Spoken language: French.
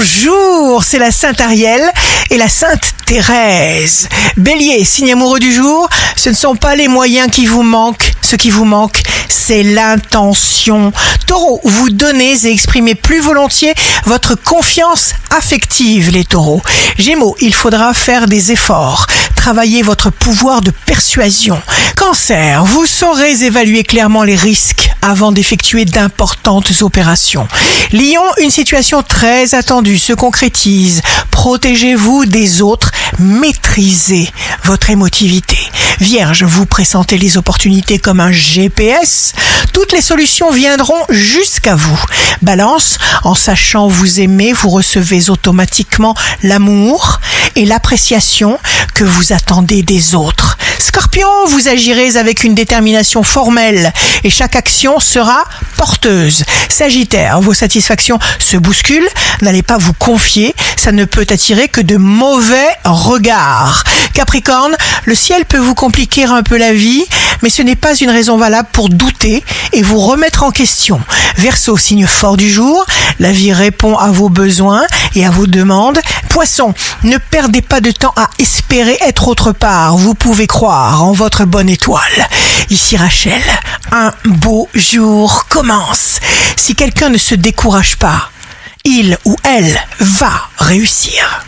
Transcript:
bonjour, c'est la Sainte Ariel et la Sainte Thérèse. Bélier, signe amoureux du jour, ce ne sont pas les moyens qui vous manquent, ce qui vous manque, c'est l'intention. Taureau, vous donnez et exprimez plus volontiers votre confiance affective, les taureaux. Gémeaux, il faudra faire des efforts, travailler votre pouvoir de persuasion. Cancer, vous saurez évaluer clairement les risques avant d'effectuer d'importantes opérations. Lion, une situation très attendue se concrétise. Protégez-vous des autres, maîtrisez votre émotivité. Vierge, vous pressentez les opportunités comme un GPS. Toutes les solutions viendront jusqu'à vous. Balance, en sachant vous aimer, vous recevez automatiquement l'amour et l'appréciation que vous attendez des autres. Scorpion, vous agirez avec une détermination formelle et chaque action sera porteuse. Sagittaire, vos satisfactions se bousculent, n'allez pas vous confier, ça ne peut attirer que de mauvais regards. Capricorne, le ciel peut vous compliquer un peu la vie, mais ce n'est pas une raison valable pour douter et vous remettre en question. Verseau, signe fort du jour, la vie répond à vos besoins et à vos demandes. Poisson, ne perdez pas de temps à espérer être autre part. Vous pouvez croire en votre bonne étoile. Ici Rachel, un beau jour commence. Si quelqu'un ne se décourage pas, il ou elle va réussir.